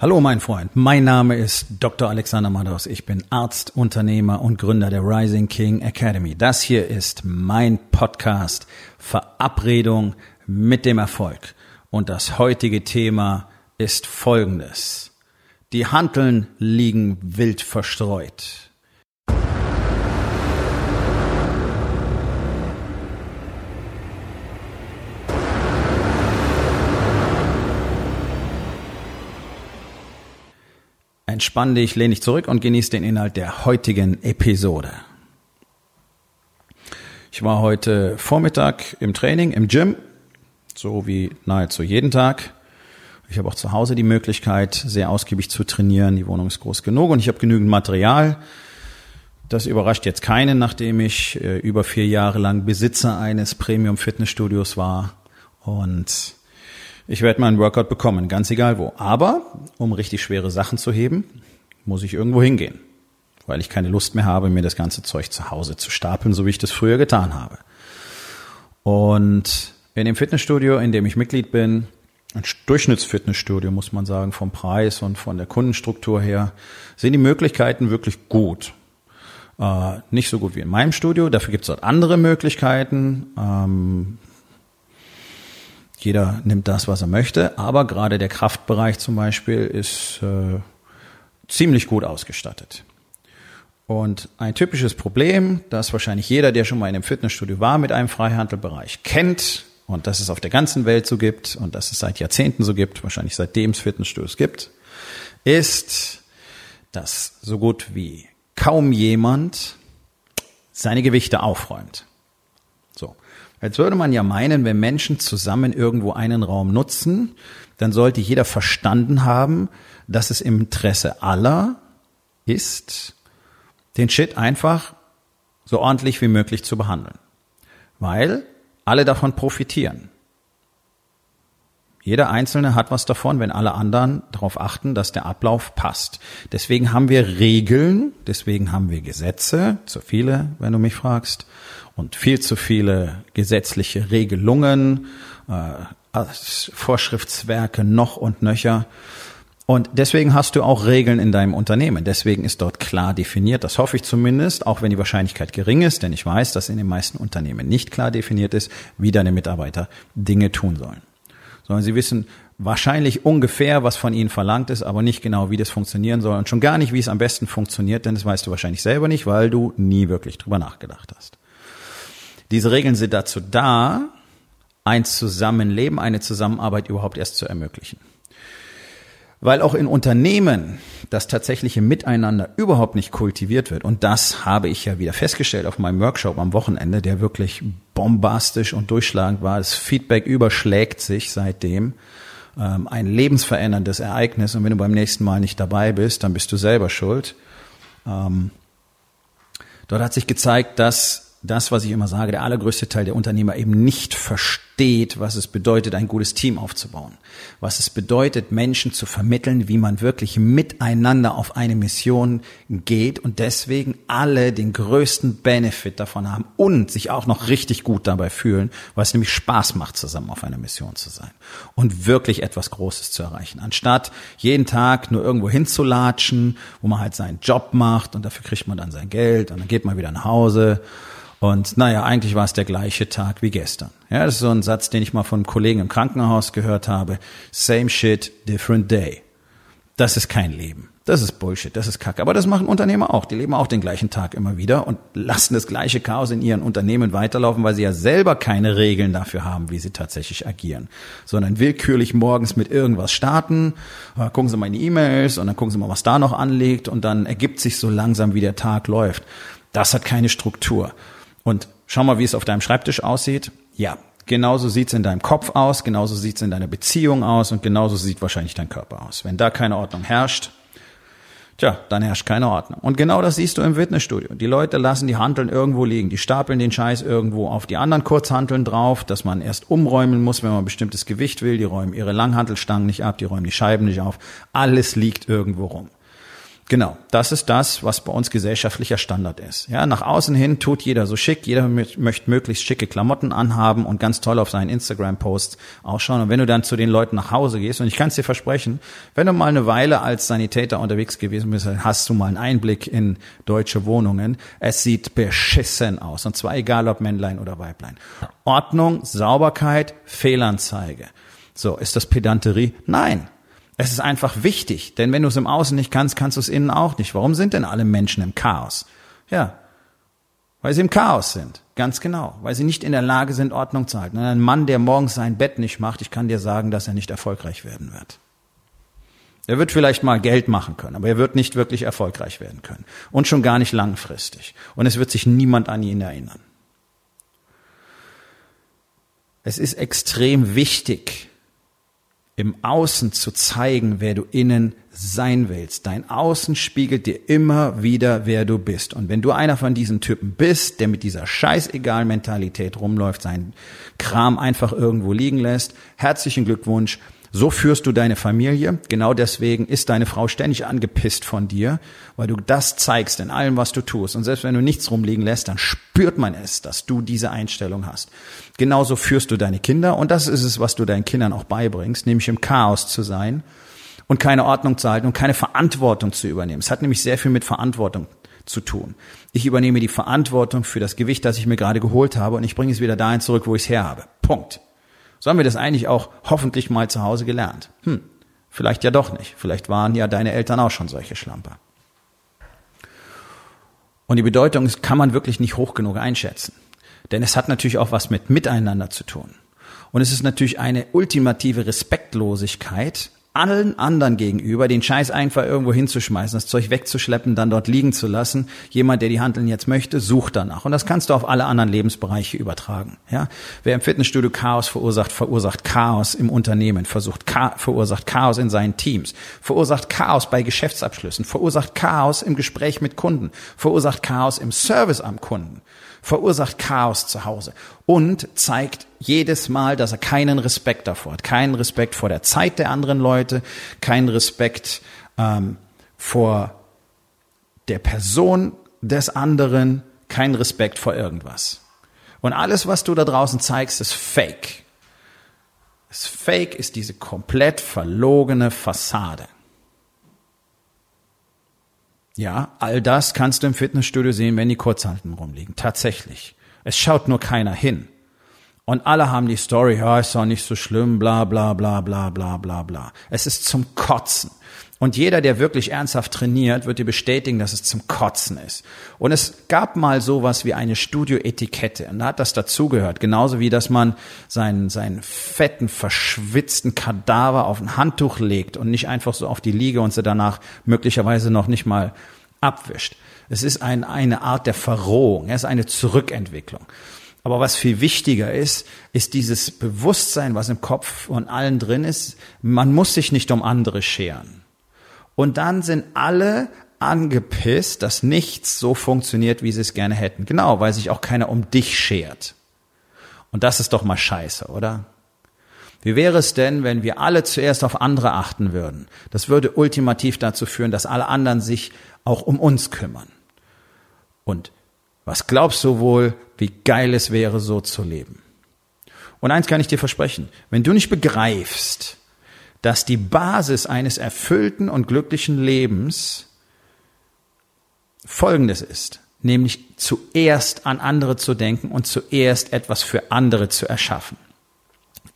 Hallo mein Freund, mein Name ist Dr. Alexander Madaus. Ich bin Arzt, Unternehmer und Gründer der Rising King Academy. Das hier ist mein Podcast Verabredung mit dem Erfolg. Und das heutige Thema ist folgendes. Die Hanteln liegen wild verstreut. Entspann dich, lehn dich zurück und genieß den Inhalt der heutigen Episode. Ich war heute Vormittag im Training, im Gym, so wie nahezu jeden Tag. Ich habe auch zu Hause die Möglichkeit, sehr ausgiebig zu trainieren. Die Wohnung ist groß genug und ich habe genügend Material. Das überrascht jetzt keinen, nachdem ich äh, über vier Jahre lang Besitzer eines Premium Fitnessstudios war und ich werde meinen Workout bekommen, ganz egal wo. Aber um richtig schwere Sachen zu heben, muss ich irgendwo hingehen, weil ich keine Lust mehr habe, mir das ganze Zeug zu Hause zu stapeln, so wie ich das früher getan habe. Und in dem Fitnessstudio, in dem ich Mitglied bin, ein Durchschnittsfitnessstudio, muss man sagen, vom Preis und von der Kundenstruktur her, sind die Möglichkeiten wirklich gut. Äh, nicht so gut wie in meinem Studio, dafür gibt es dort andere Möglichkeiten. Ähm, jeder nimmt das, was er möchte, aber gerade der Kraftbereich zum Beispiel ist äh, ziemlich gut ausgestattet. Und ein typisches Problem, das wahrscheinlich jeder, der schon mal in einem Fitnessstudio war, mit einem Freihandelbereich kennt und das es auf der ganzen Welt so gibt und das es seit Jahrzehnten so gibt, wahrscheinlich seitdem es Fitnessstudios gibt, ist, dass so gut wie kaum jemand seine Gewichte aufräumt. So. Jetzt würde man ja meinen, wenn Menschen zusammen irgendwo einen Raum nutzen, dann sollte jeder verstanden haben, dass es im Interesse aller ist, den Shit einfach so ordentlich wie möglich zu behandeln. Weil alle davon profitieren. Jeder Einzelne hat was davon, wenn alle anderen darauf achten, dass der Ablauf passt. Deswegen haben wir Regeln, deswegen haben wir Gesetze, zu viele, wenn du mich fragst, und viel zu viele gesetzliche Regelungen, äh, Vorschriftswerke noch und nöcher. Und deswegen hast du auch Regeln in deinem Unternehmen. Deswegen ist dort klar definiert, das hoffe ich zumindest, auch wenn die Wahrscheinlichkeit gering ist, denn ich weiß, dass in den meisten Unternehmen nicht klar definiert ist, wie deine Mitarbeiter Dinge tun sollen sondern sie wissen wahrscheinlich ungefähr, was von ihnen verlangt ist, aber nicht genau, wie das funktionieren soll und schon gar nicht, wie es am besten funktioniert, denn das weißt du wahrscheinlich selber nicht, weil du nie wirklich drüber nachgedacht hast. Diese Regeln sind dazu da, ein Zusammenleben, eine Zusammenarbeit überhaupt erst zu ermöglichen. Weil auch in Unternehmen das tatsächliche Miteinander überhaupt nicht kultiviert wird. Und das habe ich ja wieder festgestellt auf meinem Workshop am Wochenende, der wirklich bombastisch und durchschlagend war. Das Feedback überschlägt sich seitdem. Ähm, ein lebensveränderndes Ereignis. Und wenn du beim nächsten Mal nicht dabei bist, dann bist du selber schuld. Ähm, dort hat sich gezeigt, dass das, was ich immer sage, der allergrößte Teil der Unternehmer eben nicht versteht, was es bedeutet, ein gutes Team aufzubauen. Was es bedeutet, Menschen zu vermitteln, wie man wirklich miteinander auf eine Mission geht und deswegen alle den größten Benefit davon haben und sich auch noch richtig gut dabei fühlen, weil es nämlich Spaß macht, zusammen auf einer Mission zu sein und wirklich etwas Großes zu erreichen. Anstatt jeden Tag nur irgendwo hinzulatschen, wo man halt seinen Job macht und dafür kriegt man dann sein Geld und dann geht man wieder nach Hause und naja, eigentlich war es der gleiche Tag wie gestern. Ja, das ist so ein Satz, den ich mal von Kollegen im Krankenhaus gehört habe. Same shit, different day. Das ist kein Leben. Das ist Bullshit, das ist Kacke. Aber das machen Unternehmer auch. Die leben auch den gleichen Tag immer wieder und lassen das gleiche Chaos in ihren Unternehmen weiterlaufen, weil sie ja selber keine Regeln dafür haben, wie sie tatsächlich agieren. Sondern willkürlich morgens mit irgendwas starten, äh, gucken sie mal in die E-Mails und dann gucken sie mal, was da noch anliegt und dann ergibt sich so langsam, wie der Tag läuft. Das hat keine Struktur. Und schau mal, wie es auf deinem Schreibtisch aussieht. Ja, genauso sieht's in deinem Kopf aus, genauso sieht's in deiner Beziehung aus und genauso sieht wahrscheinlich dein Körper aus. Wenn da keine Ordnung herrscht, tja, dann herrscht keine Ordnung. Und genau das siehst du im Fitnessstudio. Die Leute lassen die Hanteln irgendwo liegen, die stapeln den Scheiß irgendwo auf die anderen Kurzhanteln drauf, dass man erst umräumen muss, wenn man ein bestimmtes Gewicht will. Die räumen ihre Langhantelstangen nicht ab, die räumen die Scheiben nicht auf. Alles liegt irgendwo rum. Genau, das ist das, was bei uns gesellschaftlicher Standard ist. Ja, nach außen hin tut jeder so schick, jeder möchte möglichst schicke Klamotten anhaben und ganz toll auf seinen Instagram-Posts ausschauen. Und wenn du dann zu den Leuten nach Hause gehst, und ich kann es dir versprechen, wenn du mal eine Weile als Sanitäter unterwegs gewesen bist, hast du mal einen Einblick in deutsche Wohnungen. Es sieht beschissen aus. Und zwar egal ob Männlein oder Weiblein. Ordnung, Sauberkeit, Fehlanzeige. So, ist das Pedanterie? Nein. Es ist einfach wichtig, denn wenn du es im Außen nicht kannst, kannst du es innen auch nicht. Warum sind denn alle Menschen im Chaos? Ja, weil sie im Chaos sind. Ganz genau. Weil sie nicht in der Lage sind, Ordnung zu halten. Und ein Mann, der morgens sein Bett nicht macht, ich kann dir sagen, dass er nicht erfolgreich werden wird. Er wird vielleicht mal Geld machen können, aber er wird nicht wirklich erfolgreich werden können. Und schon gar nicht langfristig. Und es wird sich niemand an ihn erinnern. Es ist extrem wichtig, im Außen zu zeigen, wer du innen sein willst. Dein Außen spiegelt dir immer wieder, wer du bist. Und wenn du einer von diesen Typen bist, der mit dieser scheißegal Mentalität rumläuft, seinen Kram einfach irgendwo liegen lässt, herzlichen Glückwunsch. So führst du deine Familie. Genau deswegen ist deine Frau ständig angepisst von dir, weil du das zeigst in allem, was du tust. Und selbst wenn du nichts rumliegen lässt, dann spürt man es, dass du diese Einstellung hast. Genauso führst du deine Kinder. Und das ist es, was du deinen Kindern auch beibringst, nämlich im Chaos zu sein und keine Ordnung zu halten und keine Verantwortung zu übernehmen. Es hat nämlich sehr viel mit Verantwortung zu tun. Ich übernehme die Verantwortung für das Gewicht, das ich mir gerade geholt habe und ich bringe es wieder dahin zurück, wo ich es her habe. Punkt. So haben wir das eigentlich auch hoffentlich mal zu Hause gelernt. Hm, vielleicht ja doch nicht. Vielleicht waren ja deine Eltern auch schon solche Schlamper. Und die Bedeutung kann man wirklich nicht hoch genug einschätzen. Denn es hat natürlich auch was mit Miteinander zu tun. Und es ist natürlich eine ultimative Respektlosigkeit, allen anderen gegenüber, den Scheiß einfach irgendwo hinzuschmeißen, das Zeug wegzuschleppen, dann dort liegen zu lassen. Jemand, der die Handeln jetzt möchte, sucht danach. Und das kannst du auf alle anderen Lebensbereiche übertragen. Ja? Wer im Fitnessstudio Chaos verursacht, verursacht Chaos im Unternehmen, versucht, verursacht Chaos in seinen Teams, verursacht Chaos bei Geschäftsabschlüssen, verursacht Chaos im Gespräch mit Kunden, verursacht Chaos im Service am Kunden verursacht Chaos zu Hause und zeigt jedes Mal, dass er keinen Respekt davor hat. Keinen Respekt vor der Zeit der anderen Leute, keinen Respekt ähm, vor der Person des anderen, keinen Respekt vor irgendwas. Und alles, was du da draußen zeigst, ist Fake. Das Fake ist diese komplett verlogene Fassade. Ja, all das kannst du im Fitnessstudio sehen, wenn die Kurzhalten rumliegen. Tatsächlich. Es schaut nur keiner hin. Und alle haben die Story, ja, ist doch nicht so schlimm, bla bla bla bla bla bla bla. Es ist zum Kotzen. Und jeder, der wirklich ernsthaft trainiert, wird dir bestätigen, dass es zum Kotzen ist. Und es gab mal sowas wie eine Studioetikette. Und da hat das dazugehört. Genauso wie, dass man seinen, seinen fetten, verschwitzten Kadaver auf ein Handtuch legt und nicht einfach so auf die Liege und sie danach möglicherweise noch nicht mal abwischt. Es ist ein, eine Art der Verrohung. Es ist eine Zurückentwicklung. Aber was viel wichtiger ist, ist dieses Bewusstsein, was im Kopf von allen drin ist. Man muss sich nicht um andere scheren. Und dann sind alle angepisst, dass nichts so funktioniert, wie sie es gerne hätten. Genau, weil sich auch keiner um dich schert. Und das ist doch mal scheiße, oder? Wie wäre es denn, wenn wir alle zuerst auf andere achten würden? Das würde ultimativ dazu führen, dass alle anderen sich auch um uns kümmern. Und was glaubst du wohl, wie geil es wäre, so zu leben? Und eins kann ich dir versprechen, wenn du nicht begreifst, dass die Basis eines erfüllten und glücklichen Lebens Folgendes ist, nämlich zuerst an andere zu denken und zuerst etwas für andere zu erschaffen.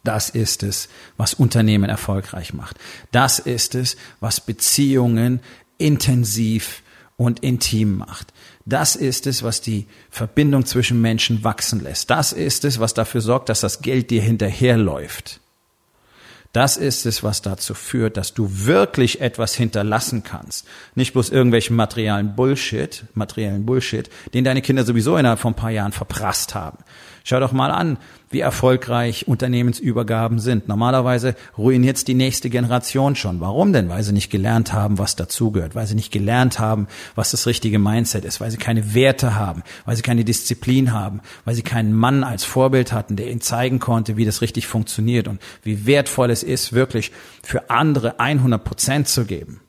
Das ist es, was Unternehmen erfolgreich macht. Das ist es, was Beziehungen intensiv und intim macht. Das ist es, was die Verbindung zwischen Menschen wachsen lässt. Das ist es, was dafür sorgt, dass das Geld dir hinterherläuft. Das ist es, was dazu führt, dass du wirklich etwas hinterlassen kannst. Nicht bloß irgendwelchen materialen Bullshit, materiellen Bullshit, den deine Kinder sowieso innerhalb von ein paar Jahren verprasst haben. Schau doch mal an, wie erfolgreich Unternehmensübergaben sind. Normalerweise ruiniert es die nächste Generation schon. Warum denn? Weil sie nicht gelernt haben, was dazugehört, weil sie nicht gelernt haben, was das richtige Mindset ist, weil sie keine Werte haben, weil sie keine Disziplin haben, weil sie keinen Mann als Vorbild hatten, der ihnen zeigen konnte, wie das richtig funktioniert und wie wertvoll es ist, wirklich für andere 100 Prozent zu geben.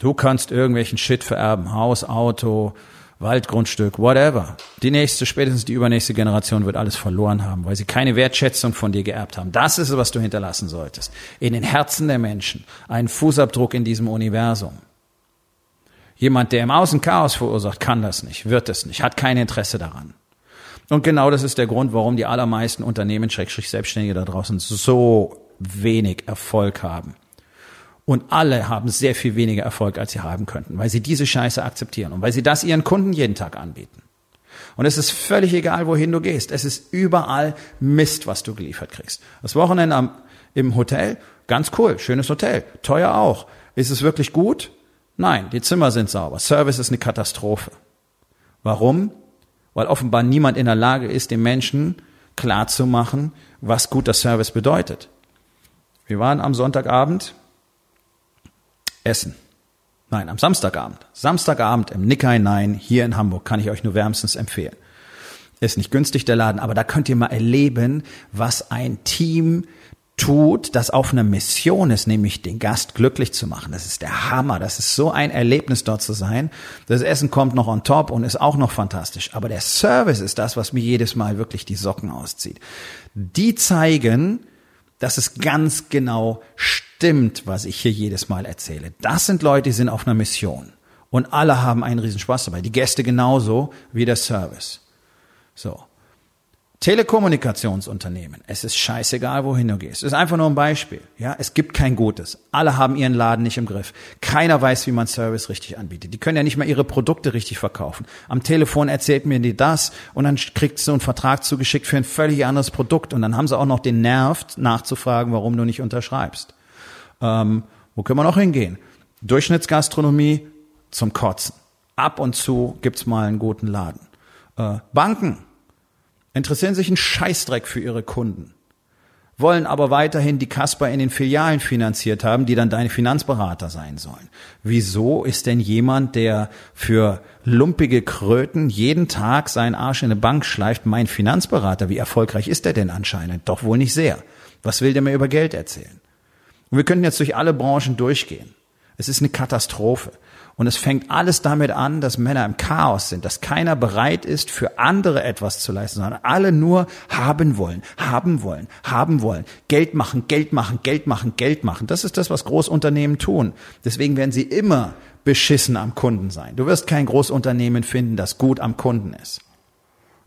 Du kannst irgendwelchen Shit vererben, Haus, Auto, Waldgrundstück, whatever. Die nächste, spätestens die übernächste Generation wird alles verloren haben, weil sie keine Wertschätzung von dir geerbt haben. Das ist es, was du hinterlassen solltest. In den Herzen der Menschen. Einen Fußabdruck in diesem Universum. Jemand, der im Außen Chaos verursacht, kann das nicht, wird es nicht, hat kein Interesse daran. Und genau das ist der Grund, warum die allermeisten Unternehmen, Schrägstrich Selbstständige da draußen so wenig Erfolg haben. Und alle haben sehr viel weniger Erfolg, als sie haben könnten, weil sie diese Scheiße akzeptieren und weil sie das ihren Kunden jeden Tag anbieten. Und es ist völlig egal, wohin du gehst. Es ist überall Mist, was du geliefert kriegst. Das Wochenende am, im Hotel, ganz cool, schönes Hotel, teuer auch. Ist es wirklich gut? Nein, die Zimmer sind sauber. Service ist eine Katastrophe. Warum? Weil offenbar niemand in der Lage ist, den Menschen klarzumachen, was guter Service bedeutet. Wir waren am Sonntagabend essen. Nein, am Samstagabend. Samstagabend im Nikkei Nein hier in Hamburg kann ich euch nur wärmstens empfehlen. Ist nicht günstig der Laden, aber da könnt ihr mal erleben, was ein Team tut, das auf einer Mission ist, nämlich den Gast glücklich zu machen. Das ist der Hammer. Das ist so ein Erlebnis dort zu sein. Das Essen kommt noch on top und ist auch noch fantastisch. Aber der Service ist das, was mir jedes Mal wirklich die Socken auszieht. Die zeigen, dass es ganz genau stimmt, was ich hier jedes Mal erzähle. Das sind Leute, die sind auf einer Mission. Und alle haben einen Riesenspaß dabei. Die Gäste genauso wie der Service. So. Telekommunikationsunternehmen. Es ist scheißegal, wohin du gehst. Es ist einfach nur ein Beispiel. Ja, es gibt kein Gutes. Alle haben ihren Laden nicht im Griff. Keiner weiß, wie man Service richtig anbietet. Die können ja nicht mal ihre Produkte richtig verkaufen. Am Telefon erzählt mir die das und dann kriegst du einen Vertrag zugeschickt für ein völlig anderes Produkt und dann haben sie auch noch den Nerv nachzufragen, warum du nicht unterschreibst. Ähm, wo können wir noch hingehen? Durchschnittsgastronomie zum Kotzen. Ab und zu gibt's mal einen guten Laden. Äh, Banken interessieren sich einen Scheißdreck für ihre Kunden, wollen aber weiterhin die Kasper in den Filialen finanziert haben, die dann deine Finanzberater sein sollen. Wieso ist denn jemand, der für lumpige Kröten jeden Tag seinen Arsch in eine Bank schleift, mein Finanzberater? Wie erfolgreich ist der denn anscheinend? Doch wohl nicht sehr. Was will der mir über Geld erzählen? Und wir könnten jetzt durch alle Branchen durchgehen. Es ist eine Katastrophe. Und es fängt alles damit an, dass Männer im Chaos sind, dass keiner bereit ist, für andere etwas zu leisten, sondern alle nur haben wollen, haben wollen, haben wollen, Geld machen, Geld machen, Geld machen, Geld machen. Das ist das, was Großunternehmen tun. Deswegen werden sie immer beschissen am Kunden sein. Du wirst kein Großunternehmen finden, das gut am Kunden ist.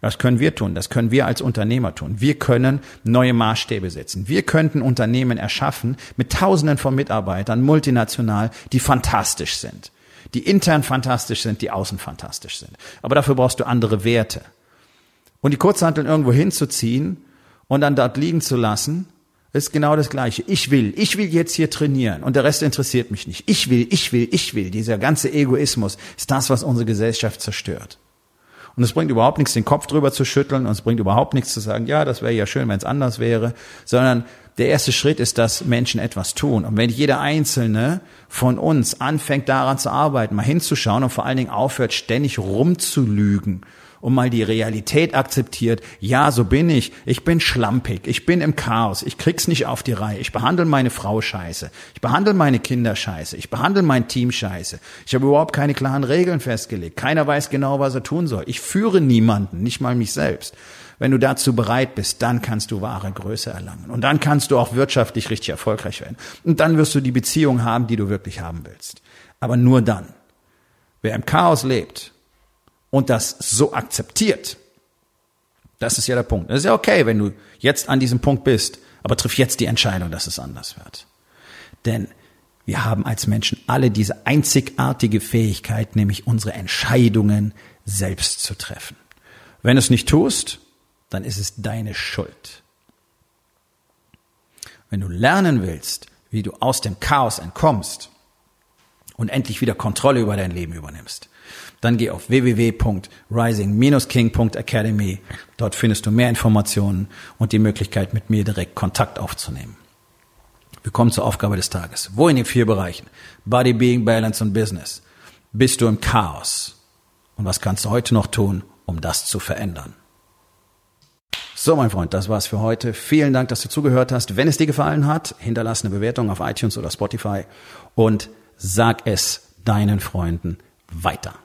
Das können wir tun, das können wir als Unternehmer tun. Wir können neue Maßstäbe setzen. Wir könnten Unternehmen erschaffen mit Tausenden von Mitarbeitern, multinational, die fantastisch sind die intern fantastisch sind, die außen fantastisch sind. Aber dafür brauchst du andere Werte. Und die Kurzhanteln irgendwo hinzuziehen und dann dort liegen zu lassen, ist genau das Gleiche. Ich will, ich will jetzt hier trainieren und der Rest interessiert mich nicht. Ich will, ich will, ich will. Dieser ganze Egoismus ist das, was unsere Gesellschaft zerstört. Und es bringt überhaupt nichts, den Kopf drüber zu schütteln und es bringt überhaupt nichts zu sagen, ja, das wäre ja schön, wenn es anders wäre, sondern der erste Schritt ist, dass Menschen etwas tun. Und wenn jeder Einzelne von uns anfängt daran zu arbeiten, mal hinzuschauen und vor allen Dingen aufhört, ständig rumzulügen und mal die Realität akzeptiert, ja, so bin ich, ich bin schlampig, ich bin im Chaos, ich krieg's nicht auf die Reihe, ich behandle meine Frau scheiße, ich behandle meine Kinder scheiße, ich behandle mein Team scheiße, ich habe überhaupt keine klaren Regeln festgelegt, keiner weiß genau, was er tun soll, ich führe niemanden, nicht mal mich selbst. Wenn du dazu bereit bist, dann kannst du wahre Größe erlangen. Und dann kannst du auch wirtschaftlich richtig erfolgreich werden. Und dann wirst du die Beziehung haben, die du wirklich haben willst. Aber nur dann. Wer im Chaos lebt und das so akzeptiert, das ist ja der Punkt. Das ist ja okay, wenn du jetzt an diesem Punkt bist, aber triff jetzt die Entscheidung, dass es anders wird. Denn wir haben als Menschen alle diese einzigartige Fähigkeit, nämlich unsere Entscheidungen selbst zu treffen. Wenn du es nicht tust, dann ist es deine Schuld. Wenn du lernen willst, wie du aus dem Chaos entkommst und endlich wieder Kontrolle über dein Leben übernimmst, dann geh auf www.rising-king.academy. Dort findest du mehr Informationen und die Möglichkeit, mit mir direkt Kontakt aufzunehmen. Wir kommen zur Aufgabe des Tages. Wo in den vier Bereichen? Body, Being, Balance und Business. Bist du im Chaos? Und was kannst du heute noch tun, um das zu verändern? So, mein Freund, das war's für heute. Vielen Dank, dass du zugehört hast. Wenn es dir gefallen hat, hinterlass eine Bewertung auf iTunes oder Spotify und sag es deinen Freunden weiter.